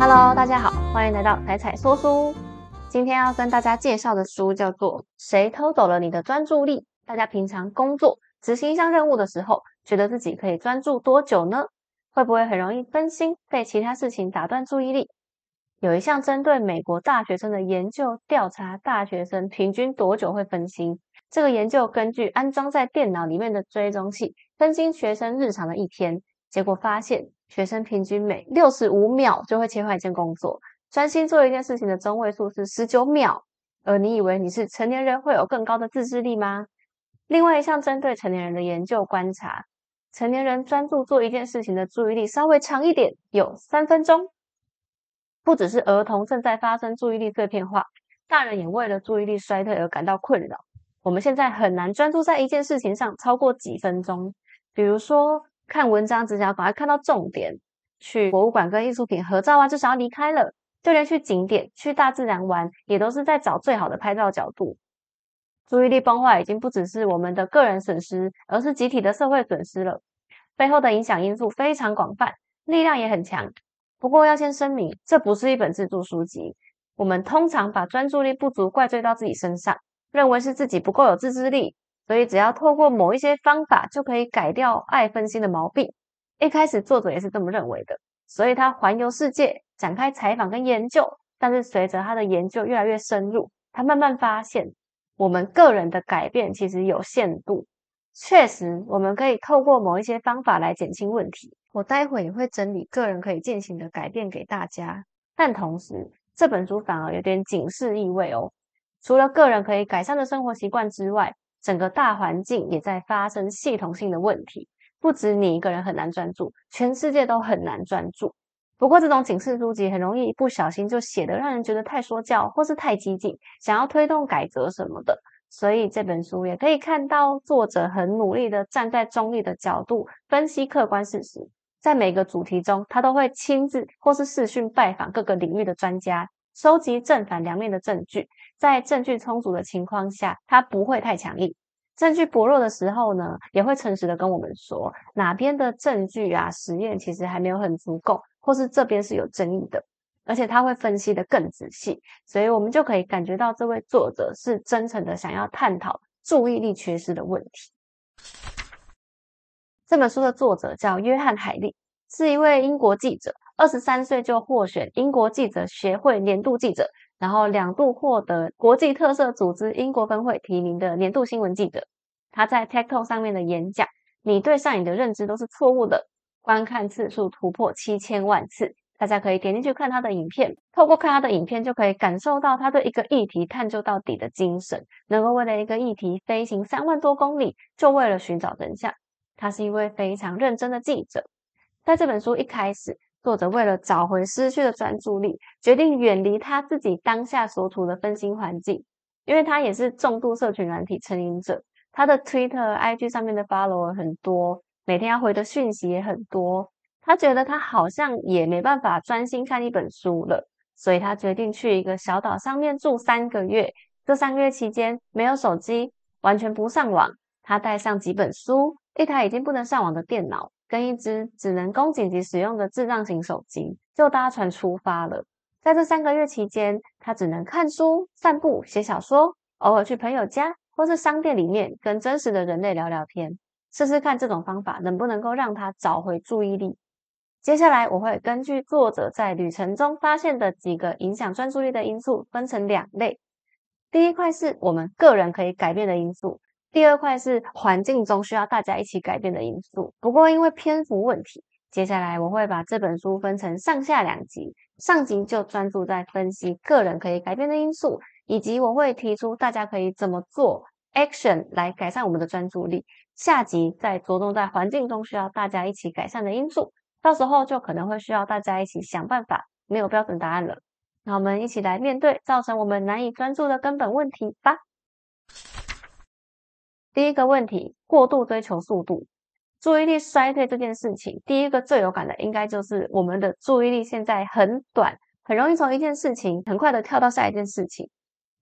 Hello，大家好，欢迎来到彩彩说书。今天要跟大家介绍的书叫做《谁偷走了你的专注力》。大家平常工作执行一项任务的时候，觉得自己可以专注多久呢？会不会很容易分心，被其他事情打断注意力？有一项针对美国大学生的研究，调查大学生平均多久会分心。这个研究根据安装在电脑里面的追踪器，分析学生日常的一天，结果发现，学生平均每六十五秒就会切换一件工作，专心做一件事情的中位数是十九秒。而你以为你是成年人会有更高的自制力吗？另外一项针对成年人的研究观察，成年人专注做一件事情的注意力稍微长一点，有三分钟。不只是儿童正在发生注意力碎片化，大人也为了注意力衰退而感到困扰。我们现在很难专注在一件事情上超过几分钟。比如说看文章，只想要赶快看到重点；去博物馆跟艺术品合照啊，就想要离开了；就连去景点、去大自然玩，也都是在找最好的拍照角度。注意力崩坏已经不只是我们的个人损失，而是集体的社会损失了。背后的影响因素非常广泛，力量也很强。不过要先声明，这不是一本自助书籍。我们通常把专注力不足怪罪到自己身上，认为是自己不够有自制力，所以只要透过某一些方法就可以改掉爱分心的毛病。一开始作者也是这么认为的，所以他环游世界，展开采访跟研究。但是随着他的研究越来越深入，他慢慢发现，我们个人的改变其实有限度。确实，我们可以透过某一些方法来减轻问题。我待会也会整理个人可以进行的改变给大家，但同时这本书反而有点警示意味哦。除了个人可以改善的生活习惯之外，整个大环境也在发生系统性的问题。不止你一个人很难专注，全世界都很难专注。不过这种警示书籍很容易不小心就写得让人觉得太说教，或是太激进，想要推动改革什么的。所以这本书也可以看到作者很努力的站在中立的角度分析客观事实。在每个主题中，他都会亲自或是视讯拜访各个领域的专家，收集正反两面的证据。在证据充足的情况下，他不会太强硬；证据薄弱的时候呢，也会诚实的跟我们说哪边的证据啊、实验其实还没有很足够，或是这边是有争议的。而且他会分析的更仔细，所以我们就可以感觉到这位作者是真诚的想要探讨注意力缺失的问题。这本书的作者叫约翰·海利，是一位英国记者，二十三岁就获选英国记者协会年度记者，然后两度获得国际特色组织英国分会提名的年度新闻记者。他在 TikTok 上面的演讲，你对上瘾的认知都是错误的，观看次数突破七千万次。大家可以点进去看他的影片，透过看他的影片，就可以感受到他对一个议题探究到底的精神，能够为了一个议题飞行三万多公里，就为了寻找真相。他是一位非常认真的记者，在这本书一开始，作者为了找回失去的专注力，决定远离他自己当下所处的分心环境。因为他也是重度社群软体成瘾者，他的 Twitter、IG 上面的 follower 很多，每天要回的讯息也很多，他觉得他好像也没办法专心看一本书了，所以他决定去一个小岛上面住三个月。这三个月期间，没有手机，完全不上网，他带上几本书。一台已经不能上网的电脑，跟一只只能供紧急使用的智障型手机，就搭船出发了。在这三个月期间，他只能看书、散步、写小说，偶尔去朋友家或是商店里面跟真实的人类聊聊天，试试看这种方法能不能够让他找回注意力。接下来，我会根据作者在旅程中发现的几个影响专注力的因素，分成两类。第一块是我们个人可以改变的因素。第二块是环境中需要大家一起改变的因素。不过因为篇幅问题，接下来我会把这本书分成上下两集。上集就专注在分析个人可以改变的因素，以及我会提出大家可以怎么做 action 来改善我们的专注力。下集再着重在环境中需要大家一起改善的因素。到时候就可能会需要大家一起想办法，没有标准答案了。那我们一起来面对造成我们难以专注的根本问题吧。第一个问题，过度追求速度，注意力衰退这件事情，第一个最有感的应该就是我们的注意力现在很短，很容易从一件事情很快的跳到下一件事情。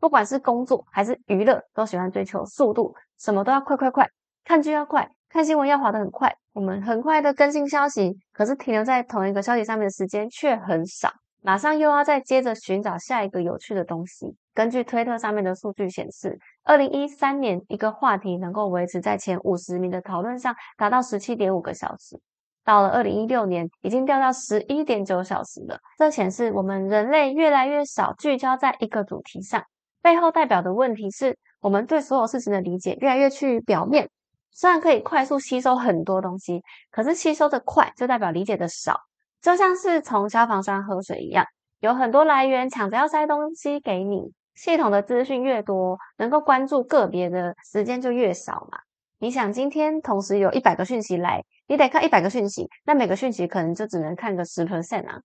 不管是工作还是娱乐，都喜欢追求速度，什么都要快快快，看剧要快，看新闻要滑得很快。我们很快的更新消息，可是停留在同一个消息上面的时间却很少。马上又要再接着寻找下一个有趣的东西。根据推特上面的数据显示，二零一三年一个话题能够维持在前五十名的讨论上达到十七点五个小时，到了二零一六年已经掉到十一点九小时了。这显示我们人类越来越少聚焦在一个主题上，背后代表的问题是我们对所有事情的理解越来越趋于表面。虽然可以快速吸收很多东西，可是吸收的快就代表理解的少，就像是从消防栓喝水一样，有很多来源抢着要塞东西给你。系统的资讯越多，能够关注个别的时间就越少嘛。你想，今天同时有一百个讯息来，你得看一百个讯息，那每个讯息可能就只能看个十 percent 啊。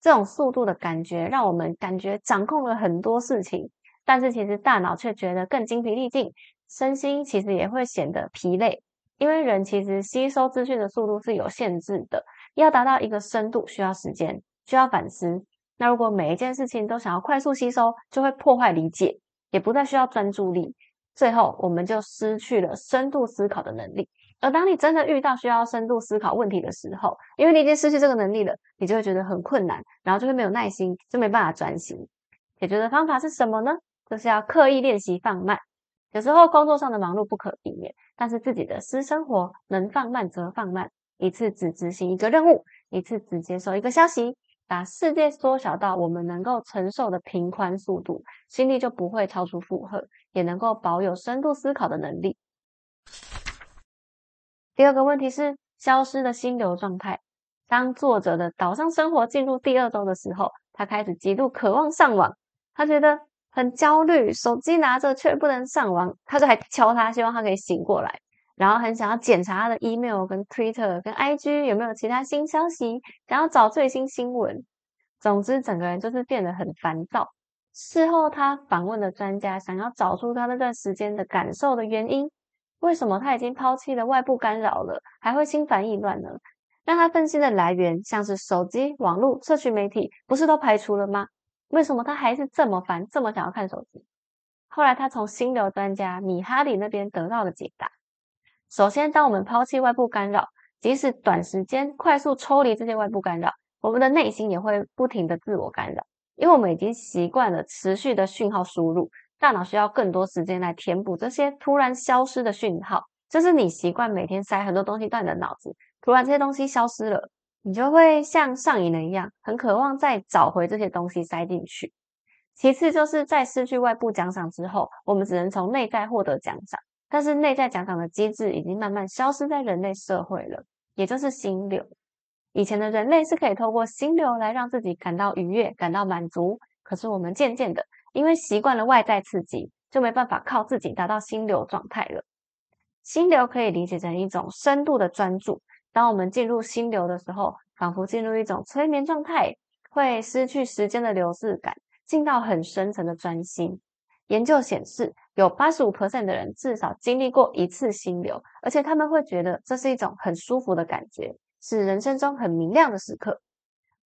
这种速度的感觉，让我们感觉掌控了很多事情，但是其实大脑却觉得更精疲力尽，身心其实也会显得疲累。因为人其实吸收资讯的速度是有限制的，要达到一个深度需要时间，需要反思。那如果每一件事情都想要快速吸收，就会破坏理解，也不再需要专注力，最后我们就失去了深度思考的能力。而当你真的遇到需要深度思考问题的时候，因为你已经失去这个能力了，你就会觉得很困难，然后就会没有耐心，就没办法专心。解决的方法是什么呢？就是要刻意练习放慢。有时候工作上的忙碌不可避免，但是自己的私生活能放慢则放慢，一次只执行一个任务，一次只接收一个消息。把世界缩小到我们能够承受的平宽速度，心力就不会超出负荷，也能够保有深度思考的能力。第二个问题是消失的心流状态。当作者的岛上生活进入第二周的时候，他开始极度渴望上网，他觉得很焦虑，手机拿着却不能上网，他就还敲他，希望他可以醒过来。然后很想要检查他的 email、跟 Twitter、跟 IG 有没有其他新消息，想要找最新新闻。总之，整个人就是变得很烦躁。事后，他访问的专家，想要找出他那段时间的感受的原因。为什么他已经抛弃了外部干扰了，还会心烦意乱呢？让他分析的来源，像是手机、网络、社群媒体，不是都排除了吗？为什么他还是这么烦，这么想要看手机？后来，他从心流专家米哈里那边得到了解答。首先，当我们抛弃外部干扰，即使短时间快速抽离这些外部干扰，我们的内心也会不停的自我干扰，因为我们已经习惯了持续的讯号输入，大脑需要更多时间来填补这些突然消失的讯号。就是你习惯每天塞很多东西到你的脑子，突然这些东西消失了，你就会像上瘾了一样，很渴望再找回这些东西塞进去。其次，就是在失去外部奖赏之后，我们只能从内在获得奖赏。但是内在奖赏的机制已经慢慢消失在人类社会了，也就是心流。以前的人类是可以透过心流来让自己感到愉悦、感到满足。可是我们渐渐的，因为习惯了外在刺激，就没办法靠自己达到心流状态了。心流可以理解成一种深度的专注。当我们进入心流的时候，仿佛进入一种催眠状态，会失去时间的流逝感，进到很深层的专心。研究显示，有八十五 percent 的人至少经历过一次心流，而且他们会觉得这是一种很舒服的感觉，是人生中很明亮的时刻。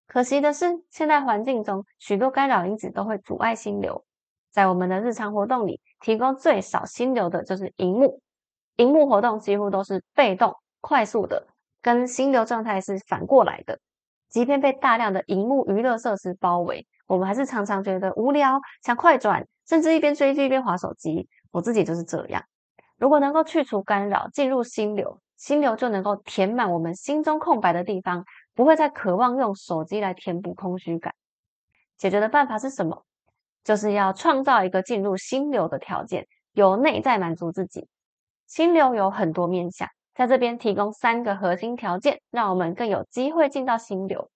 可惜的是，现代环境中许多干扰因子都会阻碍心流。在我们的日常活动里，提供最少心流的就是荧幕。荧幕活动几乎都是被动、快速的，跟心流状态是反过来的。即便被大量的荧幕娱乐设施包围，我们还是常常觉得无聊，想快转。甚至一边追剧一边划手机，我自己就是这样。如果能够去除干扰，进入心流，心流就能够填满我们心中空白的地方，不会再渴望用手机来填补空虚感。解决的办法是什么？就是要创造一个进入心流的条件，由内在满足自己。心流有很多面向，在这边提供三个核心条件，让我们更有机会进到心流。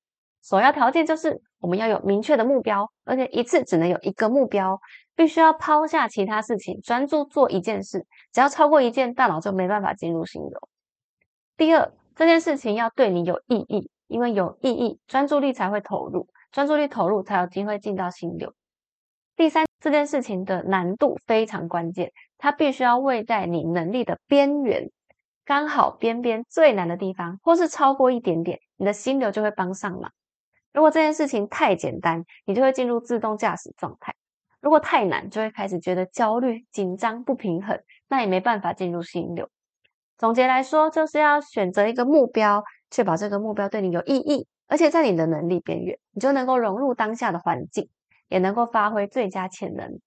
首要条件就是我们要有明确的目标，而且一次只能有一个目标。必须要抛下其他事情，专注做一件事。只要超过一件，大脑就没办法进入心流。第二，这件事情要对你有意义，因为有意义，专注力才会投入，专注力投入才有机会进到心流。第三，这件事情的难度非常关键，它必须要位在你能力的边缘，刚好边边最难的地方，或是超过一点点，你的心流就会帮上忙。如果这件事情太简单，你就会进入自动驾驶状态。如果太难，就会开始觉得焦虑、紧张、不平衡，那也没办法进入心流。总结来说，就是要选择一个目标，确保这个目标对你有意义，而且在你的能力边缘，你就能够融入当下的环境，也能够发挥最佳潜能。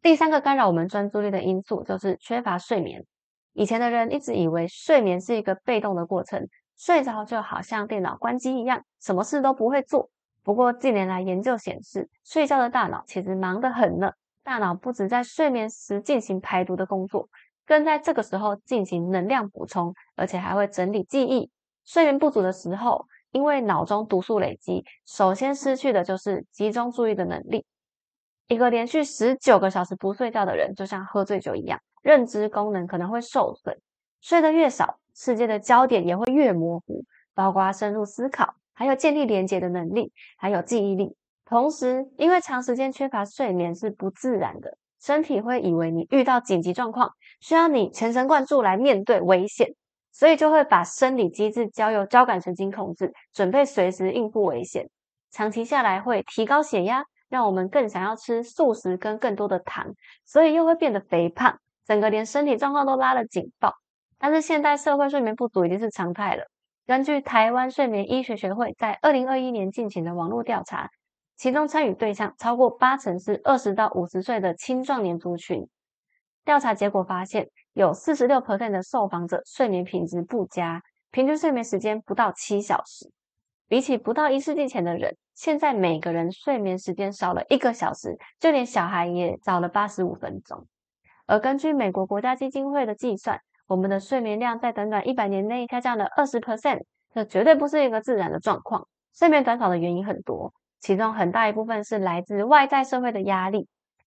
第三个干扰我们专注力的因素就是缺乏睡眠。以前的人一直以为睡眠是一个被动的过程，睡着就好像电脑关机一样，什么事都不会做。不过近年来研究显示，睡觉的大脑其实忙得很呢。大脑不止在睡眠时进行排毒的工作，更在这个时候进行能量补充，而且还会整理记忆。睡眠不足的时候，因为脑中毒素累积，首先失去的就是集中注意的能力。一个连续十九个小时不睡觉的人，就像喝醉酒一样，认知功能可能会受损。睡得越少，世界的焦点也会越模糊，包括深入思考，还有建立连结的能力，还有记忆力。同时，因为长时间缺乏睡眠是不自然的，身体会以为你遇到紧急状况，需要你全神贯注来面对危险，所以就会把生理机制交由交感神经控制，准备随时应付危险。长期下来会提高血压。让我们更想要吃素食跟更多的糖，所以又会变得肥胖，整个连身体状况都拉了警报。但是现代社会睡眠不足已经是常态了。根据台湾睡眠医学学会在二零二一年进行的网络调查，其中参与对象超过八成是二十到五十岁的青壮年族群。调查结果发现，有四十六 percent 的受访者睡眠品质不佳，平均睡眠时间不到七小时。比起不到一世纪前的人，现在每个人睡眠时间少了一个小时，就连小孩也早了八十五分钟。而根据美国国家基金会的计算，我们的睡眠量在短短一百年内下降了二十 percent，这绝对不是一个自然的状况。睡眠短少的原因很多，其中很大一部分是来自外在社会的压力。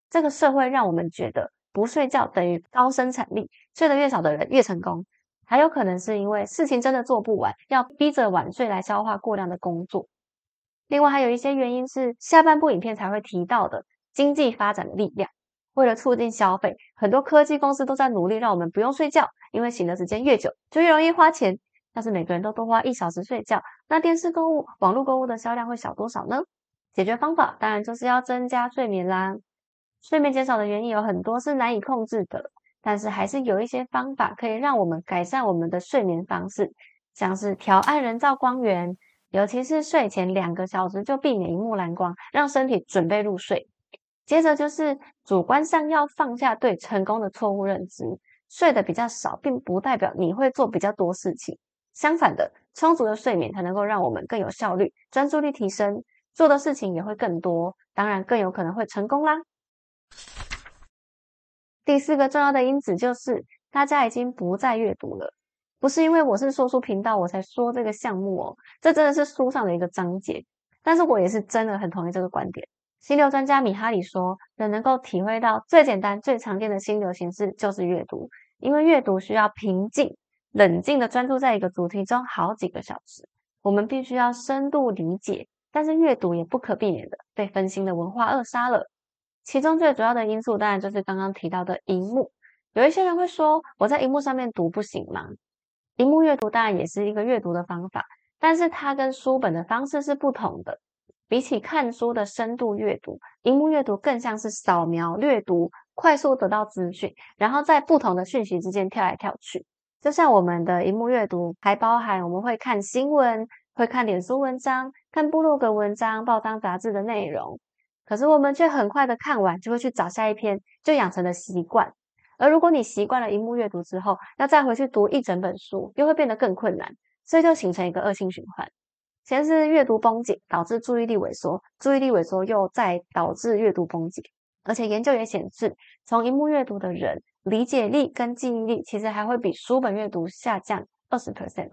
这个社会让我们觉得不睡觉等于高生产力，睡得越少的人越成功。还有可能是因为事情真的做不完，要逼着晚睡来消化过量的工作。另外还有一些原因是下半部影片才会提到的经济发展的力量。为了促进消费，很多科技公司都在努力让我们不用睡觉，因为醒的时间越久就越容易花钱。要是每个人都多花一小时睡觉，那电视购物、网络购物的销量会小多少呢？解决方法当然就是要增加睡眠啦。睡眠减少的原因有很多是难以控制的。但是还是有一些方法可以让我们改善我们的睡眠方式，像是调暗人造光源，尤其是睡前两个小时就避免荧幕蓝光，让身体准备入睡。接着就是主观上要放下对成功的错误认知，睡得比较少，并不代表你会做比较多事情。相反的，充足的睡眠才能够让我们更有效率，专注力提升，做的事情也会更多，当然更有可能会成功啦。第四个重要的因子就是，大家已经不再阅读了。不是因为我是说书频道我才说这个项目哦，这真的是书上的一个章节。但是我也是真的很同意这个观点。心流专家米哈里说，人能够体会到最简单、最常见的心流形式就是阅读，因为阅读需要平静、冷静的专注在一个主题中好几个小时。我们必须要深度理解，但是阅读也不可避免的被分心的文化扼杀了。其中最主要的因素，当然就是刚刚提到的荧幕。有一些人会说，我在荧幕上面读不行吗？荧幕阅读当然也是一个阅读的方法，但是它跟书本的方式是不同的。比起看书的深度阅读，荧幕阅读更像是扫描、阅读，快速得到资讯，然后在不同的讯息之间跳来跳去。就像我们的荧幕阅读，还包含我们会看新闻、会看脸书文章、看部落格文章、报章杂志的内容。可是我们却很快的看完，就会去找下一篇，就养成了习惯。而如果你习惯了荧幕阅读之后，要再回去读一整本书，又会变得更困难，所以就形成一个恶性循环。先是阅读绷紧，导致注意力萎缩，注意力萎缩又再导致阅读绷紧。而且研究也显示，从荧幕阅读的人，理解力跟记忆力其实还会比书本阅读下降二十 percent。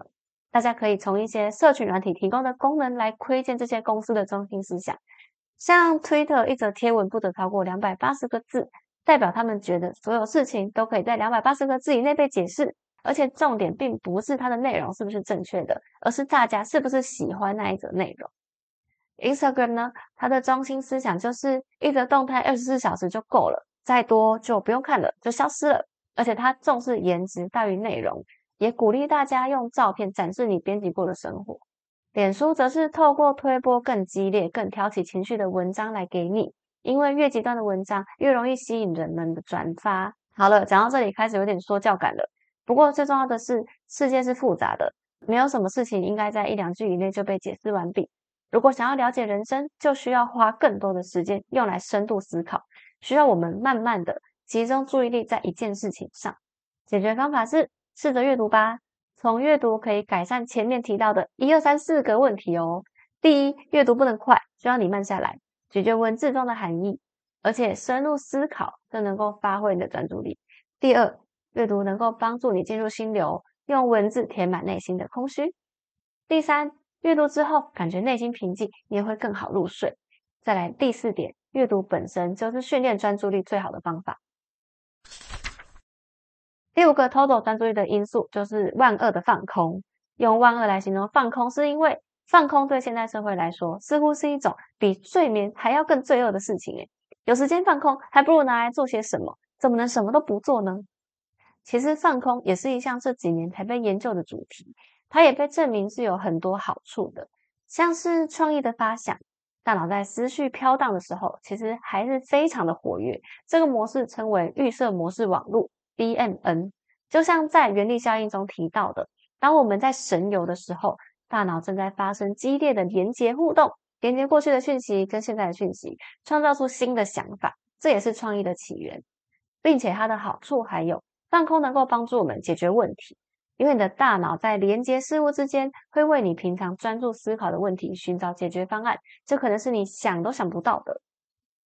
大家可以从一些社群软体提供的功能来窥见这些公司的中心思想。像 Twitter 一则贴文不得超过两百八十个字，代表他们觉得所有事情都可以在两百八十个字以内被解释，而且重点并不是它的内容是不是正确的，而是大家是不是喜欢那一则内容。Instagram 呢，它的中心思想就是一则动态二十四小时就够了，再多就不用看了，就消失了。而且它重视颜值大于内容，也鼓励大家用照片展示你编辑过的生活。脸书则是透过推播更激烈、更挑起情绪的文章来给你，因为越极端的文章越容易吸引人们的转发。好了，讲到这里开始有点说教感了，不过最重要的是，世界是复杂的，没有什么事情应该在一两句以内就被解释完毕。如果想要了解人生，就需要花更多的时间用来深度思考，需要我们慢慢的集中注意力在一件事情上。解决方法是试着阅读吧，从阅读可以改善前面提到的一二三四个问题哦。第一，阅读不能快，需要你慢下来，咀嚼文字中的含义，而且深入思考，更能够发挥你的专注力。第二，阅读能够帮助你进入心流，用文字填满内心的空虚。第三。阅读之后，感觉内心平静，你也会更好入睡。再来第四点，阅读本身就是训练专注力最好的方法。第五个偷走专注力的因素就是万恶的放空。用万恶来形容放空，是因为放空对现代社会来说，似乎是一种比睡眠还要更罪恶的事情。诶，有时间放空，还不如拿来做些什么？怎么能什么都不做呢？其实放空也是一项这几年才被研究的主题。它也被证明是有很多好处的，像是创意的发想，大脑在思绪飘荡的时候，其实还是非常的活跃。这个模式称为预设模式网络 （BMN）。就像在原力效应中提到的，当我们在神游的时候，大脑正在发生激烈的连接互动，连接过去的讯息跟现在的讯息，创造出新的想法。这也是创意的起源，并且它的好处还有放空能够帮助我们解决问题。因为你的大脑在连接事物之间，会为你平常专注思考的问题寻找解决方案，这可能是你想都想不到的。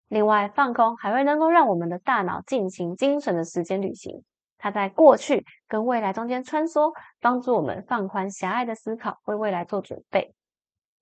另外，放空还会能够让我们的大脑进行精神的时间旅行，它在过去跟未来中间穿梭，帮助我们放宽狭隘的思考，为未来做准备。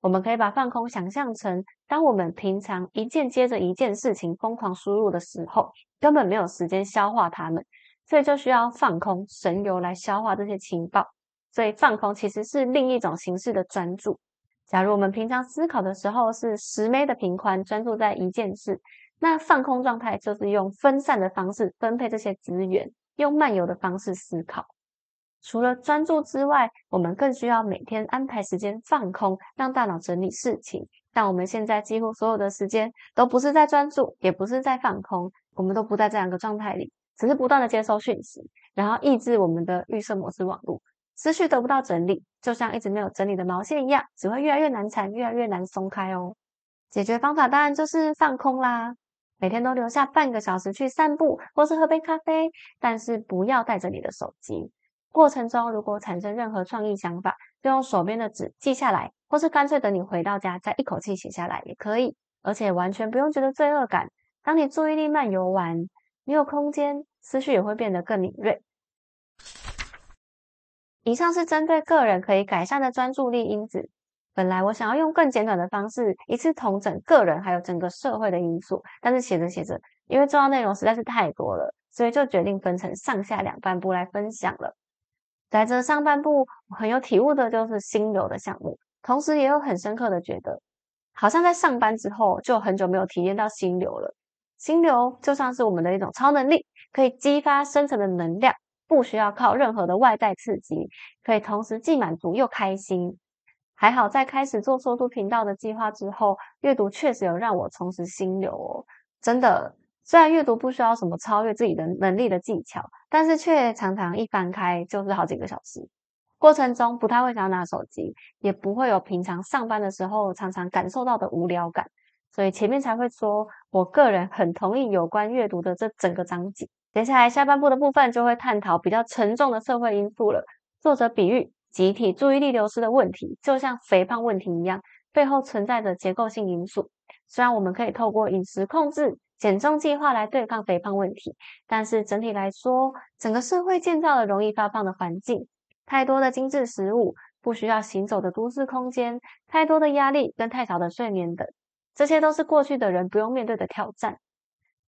我们可以把放空想象成，当我们平常一件接着一件事情疯狂输入的时候，根本没有时间消化它们。所以就需要放空、神游来消化这些情报。所以放空其实是另一种形式的专注。假如我们平常思考的时候是十枚的平宽，专注在一件事，那放空状态就是用分散的方式分配这些资源，用漫游的方式思考。除了专注之外，我们更需要每天安排时间放空，让大脑整理事情。但我们现在几乎所有的时间都不是在专注，也不是在放空，我们都不在这两个状态里。只是不断的接收讯息，然后抑制我们的预设模式网络，思绪得不到整理，就像一直没有整理的毛线一样，只会越来越难缠，越来越难松开哦。解决方法当然就是放空啦，每天都留下半个小时去散步，或是喝杯咖啡，但是不要带着你的手机。过程中如果产生任何创意想法，就用手边的纸记下来，或是干脆等你回到家再一口气写下来也可以，而且完全不用觉得罪恶感。当你注意力漫游完，你有空间。思绪也会变得更敏锐。以上是针对个人可以改善的专注力因子。本来我想要用更简短的方式一次统整个人还有整个社会的因素，但是写着写着，因为重要内容实在是太多了，所以就决定分成上下两半部来分享了。在这上半部，我很有体悟的就是心流的项目，同时也有很深刻的觉得，好像在上班之后就很久没有体验到心流了。心流就像是我们的一种超能力，可以激发深层的能量，不需要靠任何的外在刺激，可以同时既满足又开心。还好在开始做说书频道的计划之后，阅读确实有让我重拾心流哦。真的，虽然阅读不需要什么超越自己的能力的技巧，但是却常常一翻开就是好几个小时，过程中不太会想要拿手机，也不会有平常上班的时候常常感受到的无聊感。所以前面才会说，我个人很同意有关阅读的这整个章节。接下来下半部的部分就会探讨比较沉重的社会因素了。作者比喻集体注意力流失的问题，就像肥胖问题一样，背后存在着结构性因素。虽然我们可以透过饮食控制、减重计划来对抗肥胖问题，但是整体来说，整个社会建造了容易发胖的环境，太多的精致食物，不需要行走的都市空间，太多的压力跟太少的睡眠等。这些都是过去的人不用面对的挑战，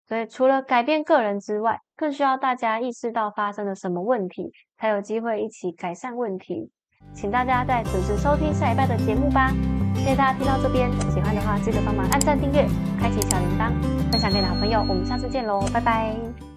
所以除了改变个人之外，更需要大家意识到发生了什么问题，才有机会一起改善问题。请大家再准时收听下一拜的节目吧！谢谢大家听到这边，喜欢的话记得帮忙按赞、订阅、开启小铃铛，分享给老朋友。我们下次见喽，拜拜！